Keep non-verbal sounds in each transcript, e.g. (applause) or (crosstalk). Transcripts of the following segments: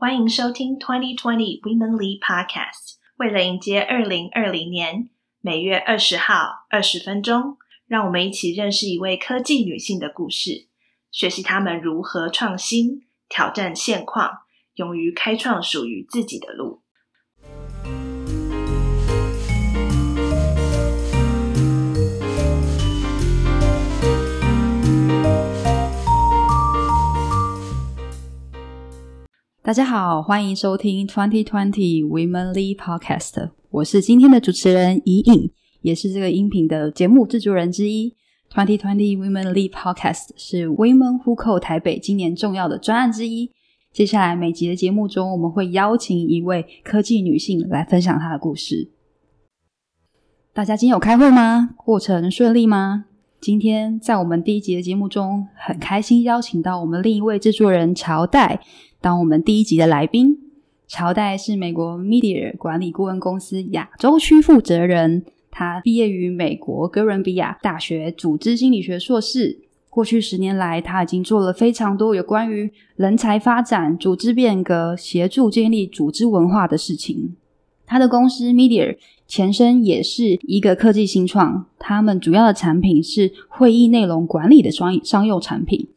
欢迎收听 Twenty Twenty Women Lead Podcast。为了迎接二零二零年，每月二十号二十分钟，让我们一起认识一位科技女性的故事，学习她们如何创新、挑战现况，勇于开创属于自己的路。大家好，欢迎收听2020 Women Lead Podcast。我是今天的主持人怡颖，也是这个音频的节目制作人之一。2020 Women Lead Podcast 是 Women Who Code 台北今年重要的专案之一。接下来每集的节目中，我们会邀请一位科技女性来分享她的故事。大家今天有开会吗？过程顺利吗？今天在我们第一集的节目中，很开心邀请到我们另一位制作人朝代。当我们第一集的来宾，朝代是美国 Media 管理顾问公司亚洲区负责人。他毕业于美国哥伦比亚大学组织心理学硕士。过去十年来，他已经做了非常多有关于人才发展、组织变革、协助建立组织文化的事情。他的公司 Media 前身也是一个科技新创，他们主要的产品是会议内容管理的商商用产品。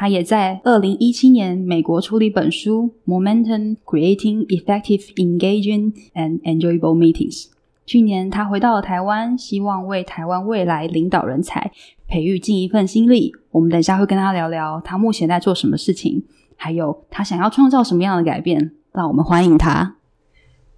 他也在二零一七年美国出了一本书《Momentum: Creating Effective, Engaging and Enjoyable Meetings》。去年他回到了台湾，希望为台湾未来领导人才培育尽一份心力。我们等一下会跟他聊聊他目前在做什么事情，还有他想要创造什么样的改变。让我们欢迎他。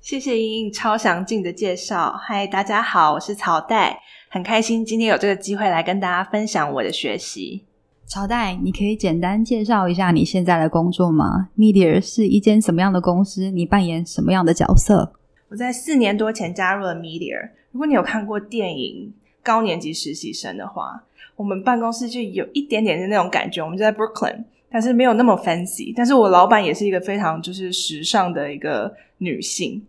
谢谢莹莹超详尽的介绍。嗨，大家好，我是曹代，很开心今天有这个机会来跟大家分享我的学习。朝代，你可以简单介绍一下你现在的工作吗？Media 是一间什么样的公司？你扮演什么样的角色？我在四年多前加入了 Media。如果你有看过电影《高年级实习生》的话，我们办公室就有一点点的那种感觉。我们就在 Brooklyn，但是没有那么 fancy。但是我老板也是一个非常就是时尚的一个女性。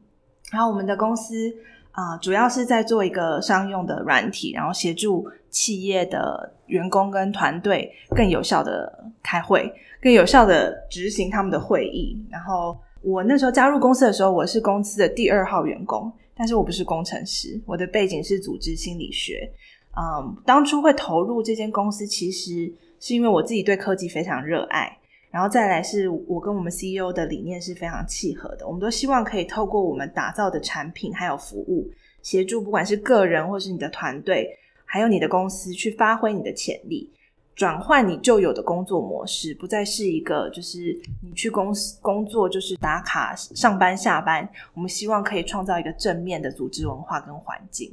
然后我们的公司啊、主要是在做一个商用的软体，然后协助企业的。员工跟团队更有效的开会，更有效的执行他们的会议。然后我那时候加入公司的时候，我是公司的第二号员工，但是我不是工程师，我的背景是组织心理学。嗯，当初会投入这间公司，其实是因为我自己对科技非常热爱，然后再来是我跟我们 CEO 的理念是非常契合的。我们都希望可以透过我们打造的产品还有服务，协助不管是个人或是你的团队。还有你的公司去发挥你的潜力，转换你旧有的工作模式，不再是一个就是你去公司工作就是打卡上班下班。我们希望可以创造一个正面的组织文化跟环境。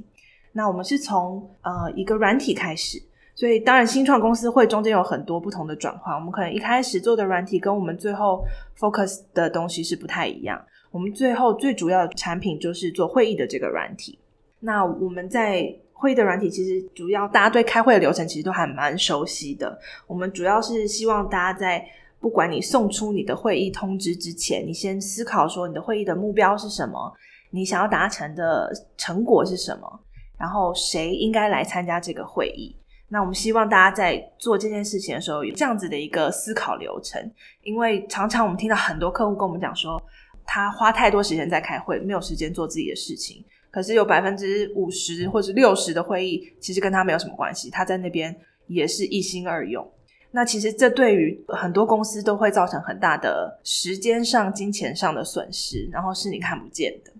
那我们是从呃一个软体开始，所以当然新创公司会中间有很多不同的转换。我们可能一开始做的软体跟我们最后 focus 的东西是不太一样。我们最后最主要的产品就是做会议的这个软体。那我们在会议的软体其实主要，大家对开会的流程其实都还蛮熟悉的。我们主要是希望大家在不管你送出你的会议通知之前，你先思考说你的会议的目标是什么，你想要达成的成果是什么，然后谁应该来参加这个会议。那我们希望大家在做这件事情的时候有这样子的一个思考流程，因为常常我们听到很多客户跟我们讲说，他花太多时间在开会，没有时间做自己的事情。可是有百分之五十或者六十的会议，其实跟他没有什么关系。他在那边也是一心二用。那其实这对于很多公司都会造成很大的时间上、金钱上的损失，然后是你看不见的。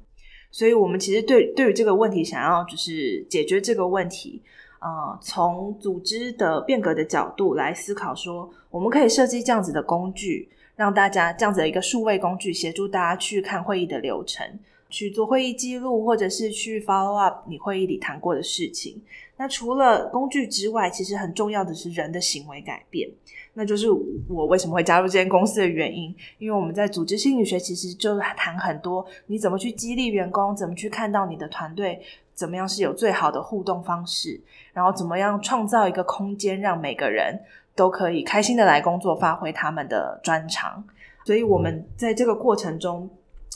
所以我们其实对对于这个问题，想要就是解决这个问题，呃，从组织的变革的角度来思考，说我们可以设计这样子的工具，让大家这样子的一个数位工具，协助大家去看会议的流程。去做会议记录，或者是去 follow up 你会议里谈过的事情。那除了工具之外，其实很重要的是人的行为改变。那就是我为什么会加入这间公司的原因。因为我们在组织心理学其实就谈很多，你怎么去激励员工，怎么去看到你的团队，怎么样是有最好的互动方式，然后怎么样创造一个空间，让每个人都可以开心的来工作，发挥他们的专长。所以我们在这个过程中。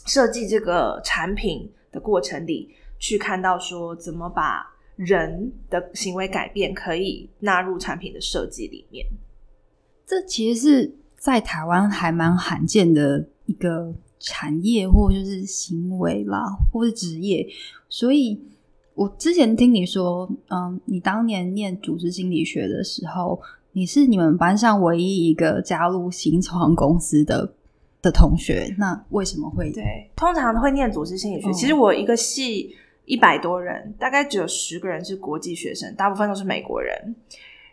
设计这个产品的过程里，去看到说怎么把人的行为改变可以纳入产品的设计里面。这其实是在台湾还蛮罕见的一个产业或就是行为啦，或是职业。所以我之前听你说，嗯，你当年念组织心理学的时候，你是你们班上唯一一个加入新创公司的的同学。那为什么会？对，通常会念组织心理学。哦、其实我一个系一百多人，大概只有十个人是国际学生，大部分都是美国人。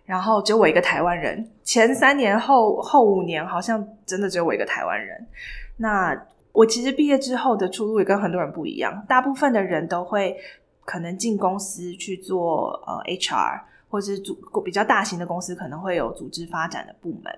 然后只有我一个台湾人，前三年后后五年好像真的只有我一个台湾人。那我其实毕业之后的出路也跟很多人不一样，大部分的人都会可能进公司去做呃 HR，或者是组比较大型的公司可能会有组织发展的部门。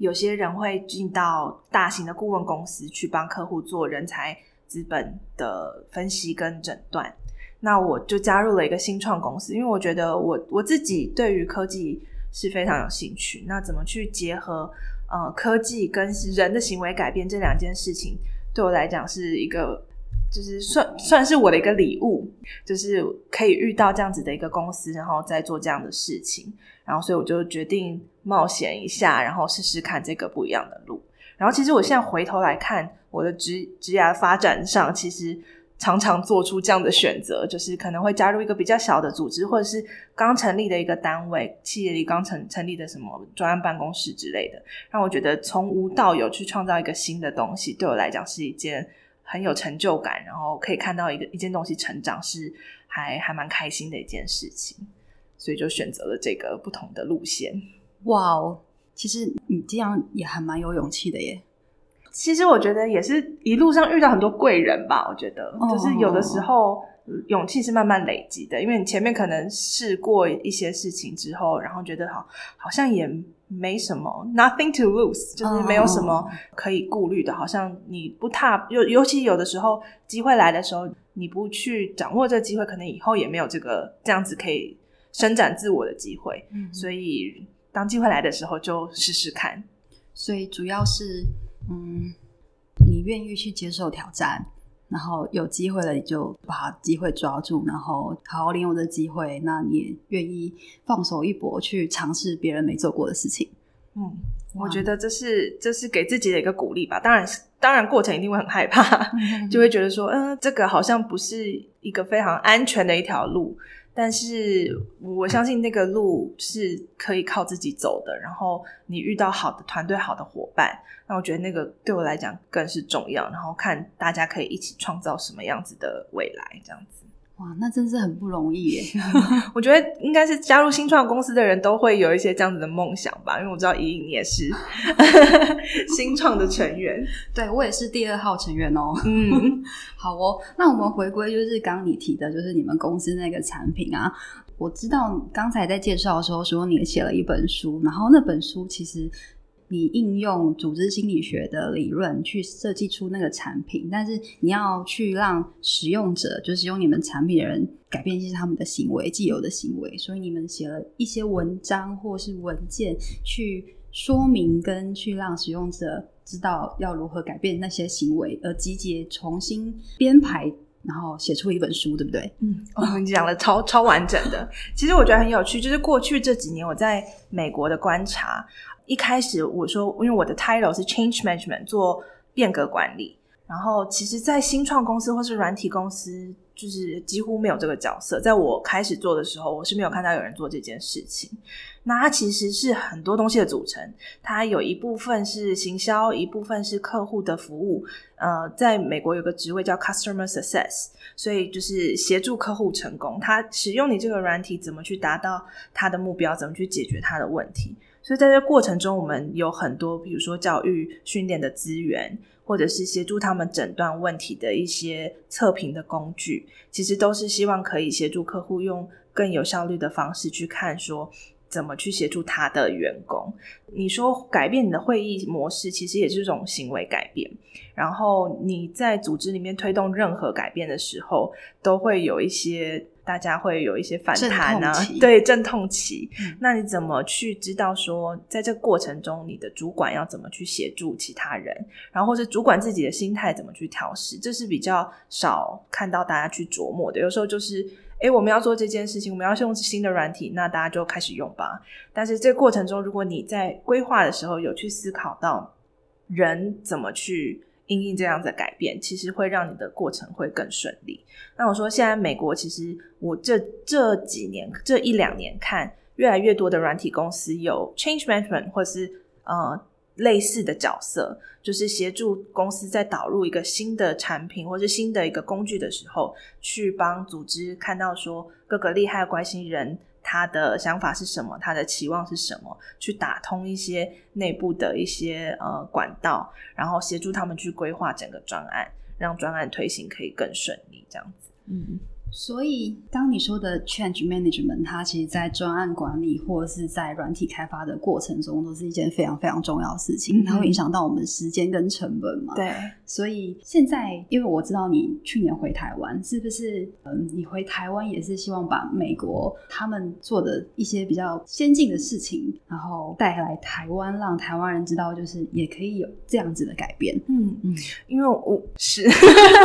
有些人会进到大型的顾问公司去帮客户做人才资本的分析跟诊断。那我就加入了一个新创公司，因为我觉得我我自己对于科技是非常有兴趣。那怎么去结合呃科技跟人的行为改变这两件事情，对我来讲是一个就是算算是我的一个礼物，就是可以遇到这样子的一个公司，然后再做这样的事情。然后所以我就决定冒险一下，然后试试看这个不一样的路。然后其实我现在回头来看我的职职涯发展上，其实。常常做出这样的选择，就是可能会加入一个比较小的组织，或者是刚成立的一个单位，企业里刚成成立的什么专案办公室之类的，让我觉得从无到有去创造一个新的东西，对我来讲是一件很有成就感，然后可以看到一个一件东西成长，是还还蛮开心的一件事情，所以就选择了这个不同的路线。哇哦，其实你这样也还蛮有勇气的耶。其实我觉得也是一路上遇到很多贵人吧。我觉得就是有的时候勇气是慢慢累积的，因为你前面可能试过一些事情之后，然后觉得好好像也没什么，nothing to lose，就是没有什么可以顾虑的。好像你不踏，尤尤其有的时候机会来的时候，你不去掌握这个机会，可能以后也没有这个这样子可以伸展自我的机会。嗯，所以当机会来的时候就试试看。所以主要是。嗯，你愿意去接受挑战，然后有机会了你就把机会抓住，然后好好利用这机会。那你也愿意放手一搏去尝试别人没做过的事情。嗯，我觉得这是这是给自己的一个鼓励吧。当然，当然过程一定会很害怕，(laughs) (laughs) (laughs) 就会觉得说，嗯，这个好像不是一个非常安全的一条路。但是我相信那个路是可以靠自己走的，然后你遇到好的团队、好的伙伴，那我觉得那个对我来讲更是重要。然后看大家可以一起创造什么样子的未来，这样子。哇，那真是很不容易耶！我觉得应该是加入新创公司的人都会有一些这样子的梦想吧，因为我知道怡颖你也是 (laughs) 新创的成员，对，我也是第二号成员哦。嗯，(laughs) 好哦，那我们回归就是刚刚你提的，就是你们公司那个产品啊。我知道刚才在介绍的时候说你也写了一本书，然后那本书其实。你应用组织心理学的理论去设计出那个产品，但是你要去让使用者，就是用你们产品的人改变一些他们的行为，既有的行为。所以你们写了一些文章或是文件，去说明跟去让使用者知道要如何改变那些行为，而集结重新编排，然后写出一本书，对不对？嗯，我们讲的超超完整的。其实我觉得很有趣，就是过去这几年我在美国的观察。一开始我说，因为我的 title 是 change management，做变革管理。然后，其实，在新创公司或是软体公司，就是几乎没有这个角色。在我开始做的时候，我是没有看到有人做这件事情。那它其实是很多东西的组成，它有一部分是行销，一部分是客户的服务。呃，在美国有个职位叫 customer success，所以就是协助客户成功。他使用你这个软体，怎么去达到他的目标，怎么去解决他的问题。所以在这过程中，我们有很多，比如说教育训练的资源，或者是协助他们诊断问题的一些测评的工具，其实都是希望可以协助客户用更有效率的方式去看，说怎么去协助他的员工。你说改变你的会议模式，其实也是一种行为改变。然后你在组织里面推动任何改变的时候，都会有一些。大家会有一些反弹啊，对，阵痛期。嗯。那你怎么去知道说，在这个过程中，你的主管要怎么去协助其他人，然后或者主管自己的心态怎么去调试？这是比较少看到大家去琢磨的。有时候就是，诶，我们要做这件事情，我们要用新的软体，那大家就开始用吧。但是这个过程中，如果你在规划的时候有去思考到人怎么去因应这样子的改变，其实会让你的过程会更顺利。那我说，现在美国其实我这这几年这一两年看，越来越多的软体公司有 change management 或是呃类似的角色，就是协助公司在导入一个新的产品或是新的一个工具的时候，去帮组织看到说各个利害关系人。他的想法是什么？他的期望是什么？去打通一些内部的一些呃管道，然后协助他们去规划整个专案，让专案推行可以更顺利，这样子。嗯。所以，当你说的 change management，它其实，在专案管理或者是在软体开发的过程中，都是一件非常非常重要的事情。它会影响到我们时间跟成本嘛？对。所以现在，因为我知道你去年回台湾，是不是？嗯，你回台湾也是希望把美国他们做的一些比较先进的事情，然后带来台湾，让台湾人知道，就是也可以有这样子的改变。嗯嗯，因为我是，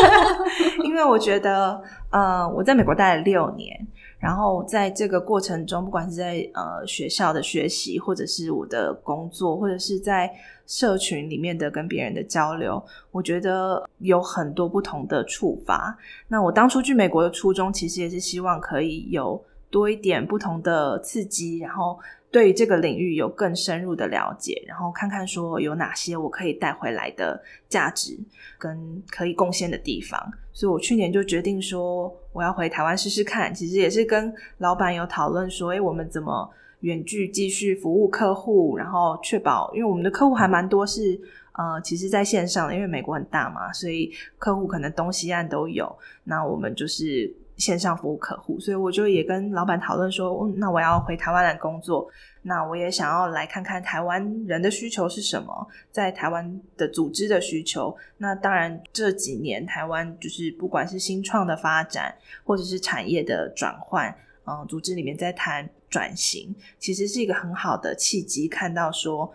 (laughs) 因为我觉得。呃，我在美国待了六年，然后在这个过程中，不管是在呃学校的学习，或者是我的工作，或者是在社群里面的跟别人的交流，我觉得有很多不同的触发。那我当初去美国的初衷，其实也是希望可以有多一点不同的刺激，然后。对这个领域有更深入的了解，然后看看说有哪些我可以带回来的价值跟可以贡献的地方，所以我去年就决定说我要回台湾试试看。其实也是跟老板有讨论说，诶，我们怎么远距继续服务客户，然后确保，因为我们的客户还蛮多是呃，其实在线上的，因为美国很大嘛，所以客户可能东西岸都有。那我们就是。线上服务客户，所以我就也跟老板讨论说，嗯，那我要回台湾来工作，那我也想要来看看台湾人的需求是什么，在台湾的组织的需求。那当然这几年台湾就是不管是新创的发展，或者是产业的转换，嗯，组织里面在谈转型，其实是一个很好的契机，看到说。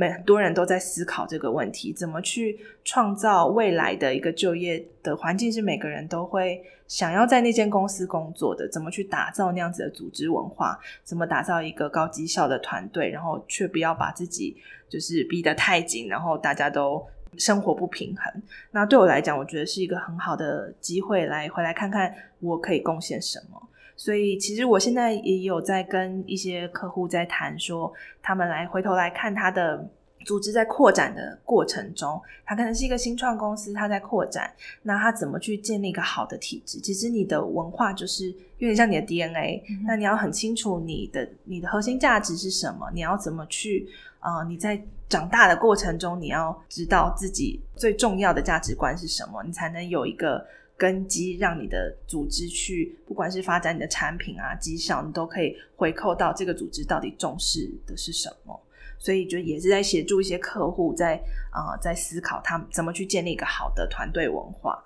很多人都在思考这个问题，怎么去创造未来的一个就业的环境，是每个人都会想要在那间公司工作的。怎么去打造那样子的组织文化？怎么打造一个高绩效的团队？然后却不要把自己就是逼得太紧，然后大家都生活不平衡。那对我来讲，我觉得是一个很好的机会，来回来看看我可以贡献什么。所以，其实我现在也有在跟一些客户在谈，说他们来回头来看他的组织在扩展的过程中，他可能是一个新创公司，他在扩展，那他怎么去建立一个好的体制？其实你的文化就是有点像你的 DNA，嗯，那你要很清楚你的你的核心价值是什么，你要怎么去呃，你在长大的过程中，你要知道自己最重要的价值观是什么，你才能有一个。根基，让你的组织去，不管是发展你的产品啊、绩效，你都可以回扣到这个组织到底重视的是什么。所以，就也是在协助一些客户在啊、在思考他们怎么去建立一个好的团队文化。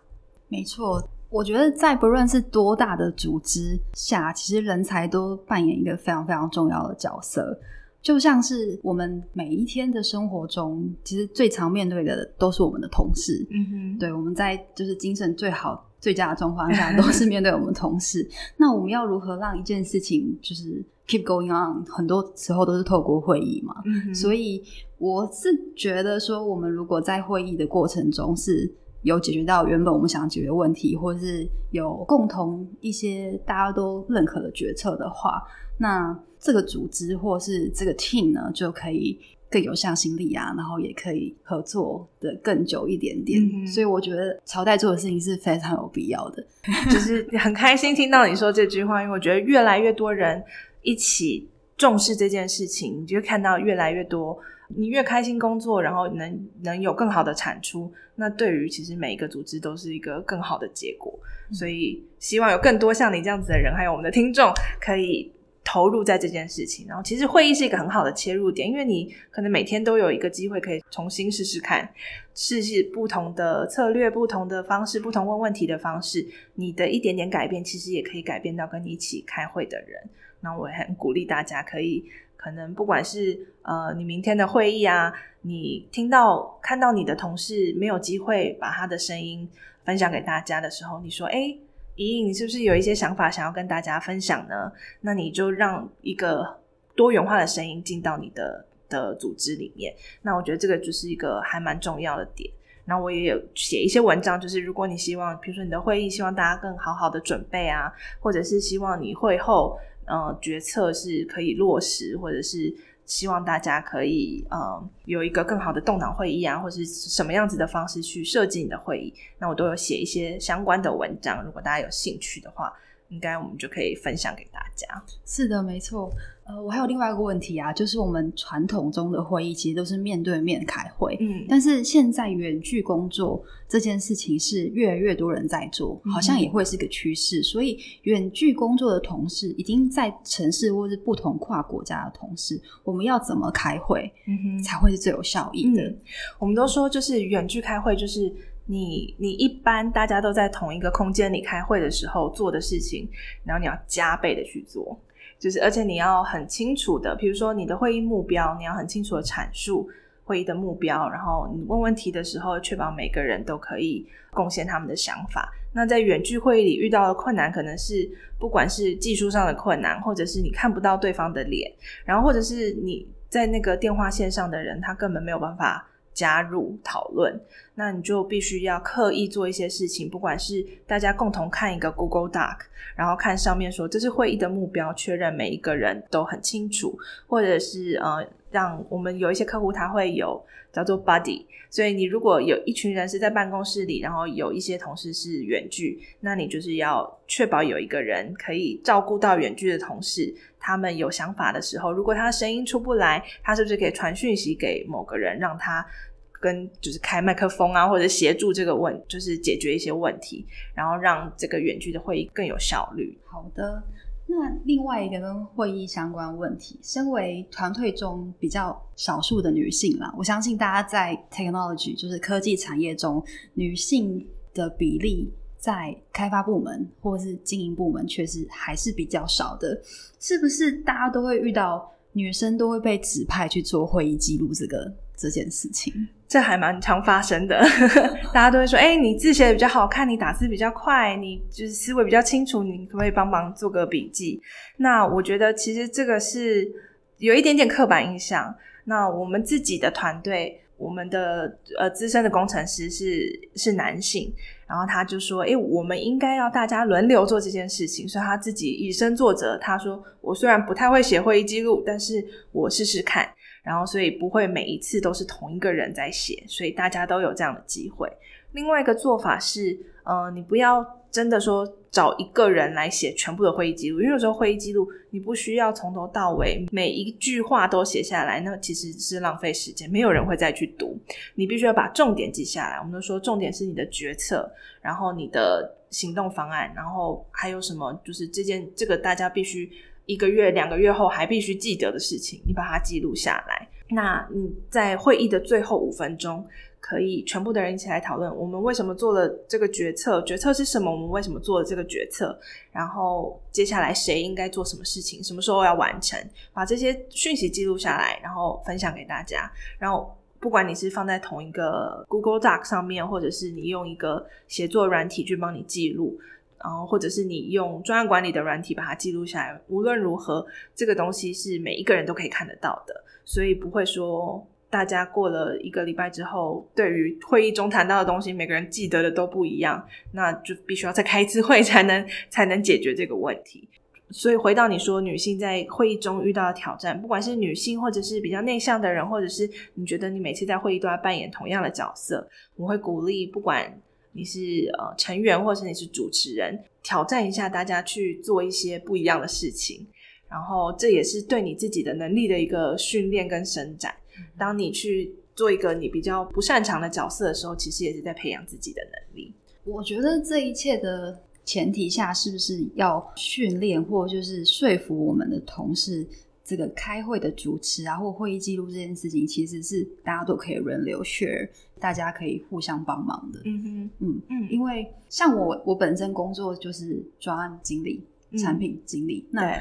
没错，我觉得在不论是多大的组织下，其实人才都扮演一个非常非常重要的角色。就像是我们每一天的生活中，其实最常面对的都是我们的同事。嗯哼，对，我们在就是精神最好、最佳的状况下，都是面对我们同事。(laughs) 那我们要如何让一件事情就是 keep going on？很多时候都是透过会议嘛。嗯，所以我是觉得说，我们如果在会议的过程中是有解决到原本我们想要解决的问题，或是有共同一些大家都认可的决策的话，那。这个组织或是这个 team 呢，就可以更有向心力啊，然后也可以合作的更久一点点。嗯、所以我觉得朝代做的事情是非常有必要的。(laughs) 就是很开心听到你说这句话，因为我觉得越来越多人一起重视这件事情，你就看到越来越多，你越开心工作，然后能能有更好的产出，那对于其实每一个组织都是一个更好的结果。嗯、所以希望有更多像你这样子的人，还有我们的听众可以。投入在这件事情，然后其实会议是一个很好的切入点，因为你可能每天都有一个机会可以重新试试看，试试不同的策略、不同的方式、不同问问题的方式，你的一点点改变，其实也可以改变到跟你一起开会的人。那我也很鼓励大家可以，可能不管是呃你明天的会议啊，你听到看到你的同事没有机会把他的声音分享给大家的时候，你说哎。莹莹，你是不是有一些想法想要跟大家分享呢？那你就让一个多元化的声音进到你的的组织里面。那我觉得这个就是一个还蛮重要的点。那我也有写一些文章，就是如果你希望，比如说你的会议希望大家更好好的准备啊，或者是希望你会后呃决策是可以落实，或者是希望大家可以呃有一个更好的动脑会议啊，或者是什么样子的方式去设计你的会议，那我都有写一些相关的文章，如果大家有兴趣的话。应该我们就可以分享给大家。是的，没错。呃，我还有另外一个问题啊，就是我们传统中的会议其实都是面对面开会，嗯，但是现在远距工作这件事情是越来越多人在做，好像也会是个趋势。嗯、所以，远距工作的同事，已经在城市或是不同跨国家的同事，我们要怎么开会，嗯哼，才会是最有效益的？嗯、我们都说，就是远距开会，就是。你你一般大家都在同一个空间里开会的时候做的事情，然后你要加倍的去做，就是而且你要很清楚的，比如说你的会议目标，你要很清楚的阐述会议的目标，然后你问问题的时候，确保每个人都可以贡献他们的想法。那在远距会议里遇到的困难，可能是不管是技术上的困难，或者是你看不到对方的脸，然后或者是你在那个电话线上的人，他根本没有办法。加入讨论，那你就必须要刻意做一些事情，不管是大家共同看一个 Google Doc，然后看上面说这是会议的目标，确认每一个人都很清楚，或者是呃，让我们有一些客户他会有叫做 Buddy，所以你如果有一群人是在办公室里，然后有一些同事是远距，那你就是要确保有一个人可以照顾到远距的同事。他们有想法的时候，如果他的声音出不来，他是不是可以传讯息给某个人，让他跟就是开麦克风啊，或者协助这个问，就是解决一些问题，然后让这个远距的会议更有效率。好的，那另外一个跟会议相关问题，身为团队中比较少数的女性啦，我相信大家在 technology 就是科技产业中，女性的比例。在开发部门或是经营部门，确实还是比较少的。是不是大家都会遇到女生都会被指派去做会议记录这个这件事情？这还蛮常发生的。(laughs) 大家都会说：“哎，你字写得比较好看，你打字比较快，你就是思维比较清楚，你可不可以帮忙做个笔记？”那我觉得其实这个是有一点点刻板印象。那我们自己的团队。我们的呃资深的工程师是是男性，然后他就说：“诶，我们应该要大家轮流做这件事情。”所以他自己以身作则，他说：“我虽然不太会写会议记录，但是我试试看。”然后所以不会每一次都是同一个人在写，所以大家都有这样的机会。另外一个做法是，呃，你不要。真的说找一个人来写全部的会议记录，因为有时候会议记录你不需要从头到尾每一句话都写下来，那其实是浪费时间，没有人会再去读。你必须要把重点记下来。我们都说重点是你的决策，然后你的行动方案，然后还有什么就是这件这个大家必须一个月、两个月后还必须记得的事情，你把它记录下来。那你在会议的最后五分钟。可以全部的人一起来讨论，我们为什么做了这个决策？决策是什么？我们为什么做了这个决策？然后接下来谁应该做什么事情？什么时候要完成？把这些讯息记录下来，然后分享给大家。然后不管你是放在同一个 Google Doc 上面，或者是你用一个协作软体去帮你记录，然后或者是你用专案管理的软体把它记录下来。无论如何，这个东西是每一个人都可以看得到的，所以不会说。大家过了一个礼拜之后，对于会议中谈到的东西，每个人记得的都不一样，那就必须要再开一次会 (laughs) 才能才能解决这个问题。所以回到你说，女性在会议中遇到的挑战，不管是女性或者是比较内向的人，或者是你觉得你每次在会议都要扮演同样的角色，我会鼓励，不管你是呃成员或者是你是主持人，挑战一下大家去做一些不一样的事情，然后这也是对你自己的能力的一个训练跟伸展。当你去做一个你比较不擅长的角色的时候，其实也是在培养自己的能力。我觉得这一切的前提下，是不是要训练或就是说服我们的同事，这个开会的主持啊，或会议记录这件事情，其实是大家都可以轮流 share，大家可以互相帮忙的。嗯哼，嗯嗯，因为像我，我本身工作就是专案经理、嗯、产品经理，那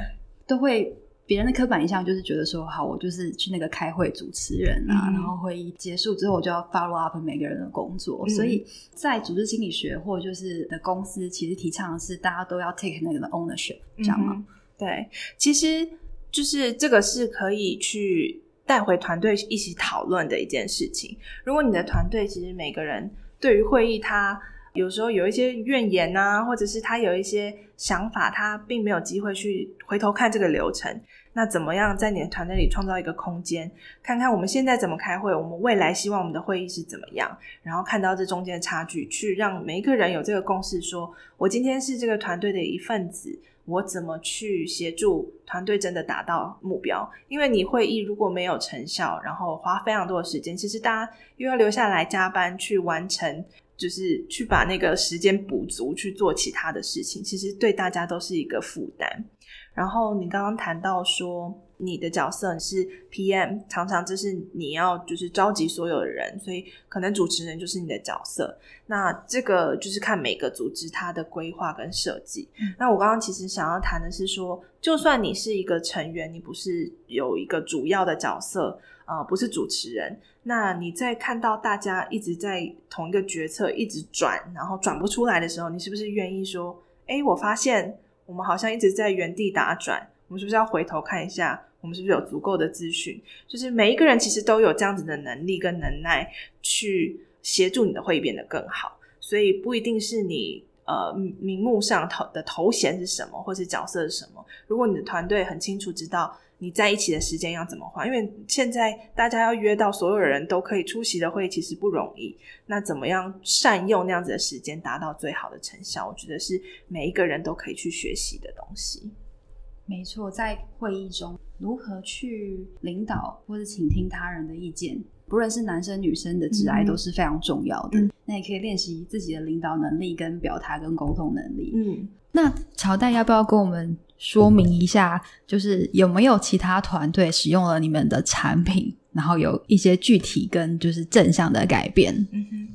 都会。别人的刻板印象就是觉得说，好，我就是去那个开会主持人啊，嗯、然后会议结束之后，我就要 follow up 每个人的工作。嗯、所以在组织心理学或者就是的公司，其实提倡的是大家都要 take 那个的 ownership，这样吗？对，其实就是这个是可以去带回团队一起讨论的一件事情。如果你的团队其实每个人对于会议他有时候有一些怨言啊，或者是他有一些想法，他并没有机会去回头看这个流程。那怎么样在你的团队里创造一个空间，看看我们现在怎么开会，我们未来希望我们的会议是怎么样，然后看到这中间的差距，去让每一个人有这个共识说，我今天是这个团队的一份子，我怎么去协助团队真的达到目标？因为你会议如果没有成效，然后花非常多的时间，其实大家又要留下来加班去完成，就是去把那个时间补足去做其他的事情，其实对大家都是一个负担。然后你刚刚谈到说，你的角色是 PM，常常就是你要就是召集所有的人，所以可能主持人就是你的角色。那这个就是看每个组织它的规划跟设计。嗯。那我刚刚其实想要谈的是说，就算你是一个成员，你不是有一个主要的角色，呃，不是主持人，那你在看到大家一直在同一个决策一直转，然后转不出来的时候，你是不是愿意说，诶，我发现。我们好像一直在原地打转，我们是不是要回头看一下，我们是不是有足够的资讯？就是每一个人其实都有这样子的能力跟能耐，去协助你的会变得更好。所以不一定是你呃名目上头的头衔是什么，或是角色是什么。如果你的团队很清楚知道。你在一起的时间要怎么花？因为现在大家要约到所有人都可以出席的会，其实不容易。那怎么样善用那样子的时间，达到最好的成效？我觉得是每一个人都可以去学习的东西。没错，在会议中如何去领导或者倾听他人的意见，不论是男生女生的挚爱都是非常重要的。嗯，那也可以练习自己的领导能力、跟表达、跟沟通能力。嗯，那朝代要不要跟我们？说明一下，就是有没有其他团队使用了你们的产品，然后有一些具体跟就是正向的改变。嗯哼，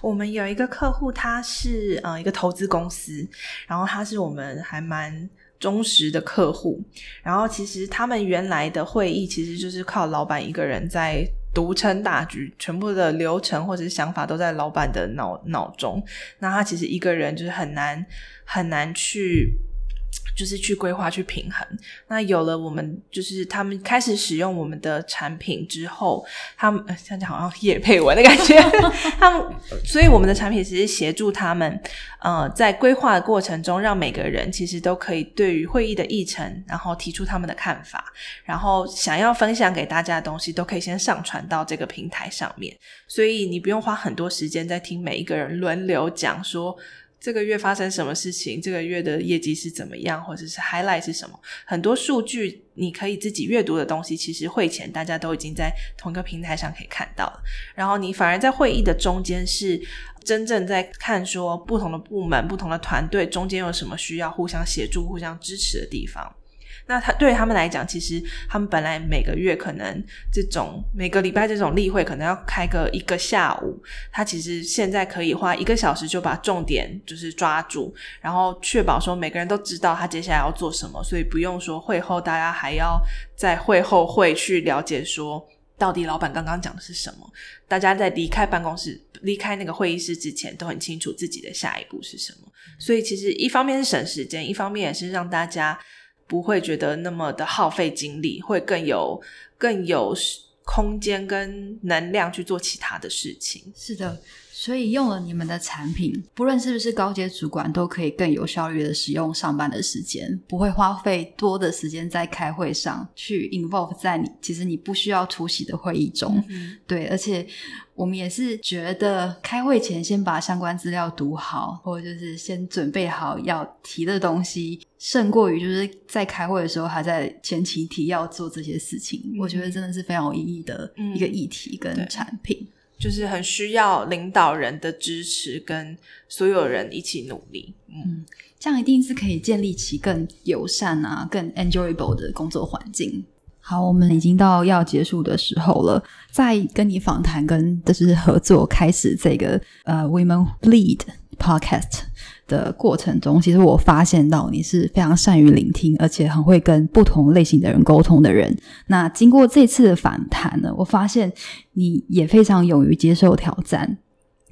我们有一个客户，他是呃一个投资公司，然后他是我们还蛮忠实的客户。然后其实他们原来的会议其实就是靠老板一个人在独撑大局，全部的流程或者是想法都在老板的脑脑中。那他其实一个人就是很难很难去。就是去规划、去平衡。那有了我们，就是他们开始使用我们的产品之后，他们现在好像业配文的感觉。(laughs) 他们，所以我们的产品其实协助他们，呃，在规划的过程中，让每个人其实都可以对于会议的议程，然后提出他们的看法，然后想要分享给大家的东西，都可以先上传到这个平台上面。所以你不用花很多时间在听每一个人轮流讲说。这个月发生什么事情？这个月的业绩是怎么样？或者是 highlight 是什么？很多数据你可以自己阅读的东西，其实会前大家都已经在同一个平台上可以看到了。然后你反而在会议的中间是真正在看说不同的部门、不同的团队中间有什么需要互相协助、互相支持的地方。那他对他们来讲，其实他们本来每个月可能这种每个礼拜这种例会可能要开个一个下午，他其实现在可以花一个小时就把重点就是抓住，然后确保说每个人都知道他接下来要做什么，所以不用说会后大家还要在会后会去了解说到底老板刚刚讲的是什么，大家在离开办公室、离开那个会议室之前都很清楚自己的下一步是什么，所以其实一方面是省时间，一方面也是让大家。不会觉得那么的耗费精力，会更有更有空间跟能量去做其他的事情。是的，所以用了你们的产品，不论是不是高阶主管，都可以更有效率的使用上班的时间，不会花费多的时间在开会上，去 involve 在你其实你不需要出席的会议中。嗯、对，而且。我们也是觉得开会前先把相关资料读好，或者就是先准备好要提的东西，胜过于就是在开会的时候还在前期提要做这些事情。嗯、我觉得真的是非常有意义的一个议题跟产品，就是很需要领导人的支持跟所有人一起努力。嗯，这样一定是可以建立起更友善啊、更 enjoyable 的工作环境。好，我们已经到要结束的时候了。在跟你访谈跟就是合作开始这个呃 Women Lead Podcast 的过程中，其实我发现到你是非常善于聆听，而且很会跟不同类型的人沟通的人。那经过这次的访谈呢，我发现你也非常勇于接受挑战，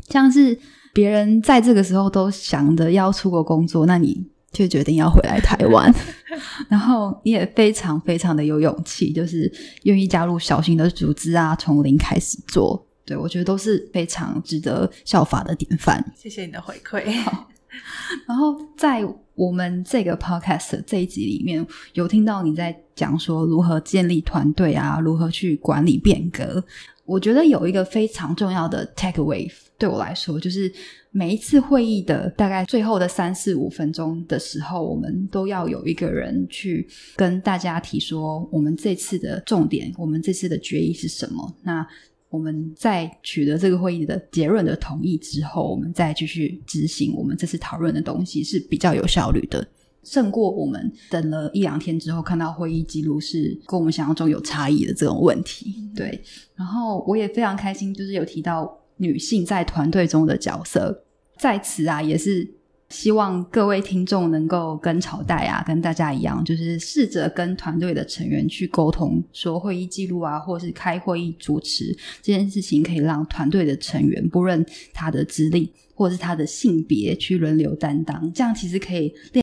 像是别人在这个时候都想着要出国工作，那你。就决定要回来台湾，(laughs) 然后你也非常非常的有勇气，就是愿意加入小型的组织啊，从零开始做。对，我觉得都是非常值得效法的典范。谢谢你的回馈。(laughs) (laughs) 好，然后在我们这个 podcast 这一集里面，有听到你在讲说如何建立团队啊，如何去管理变革。我觉得有一个非常重要的 takeaway，对我来说，就是每一次会议的大概最后的三四五分钟的时候，我们都要有一个人去跟大家提说，我们这次的重点，我们这次的决议是什么。那我们在取得这个会议的结论的同意之后，我们再继续执行我们这次讨论的东西是比较有效率的。胜过我们等了一两天之后看到会议记录是跟我们想象中有差异的这种问题，对。然后我也非常开心，就是有提到女性在团队中的角色，在此啊，也是希望各位听众能够跟朝代啊，跟大家一样，就是试着跟团队的成员去沟通，说会议记录啊，或是开会议主持这件事情，可以让团队的成员不论他的资历或是他的性别去轮流担当，这样其实可以。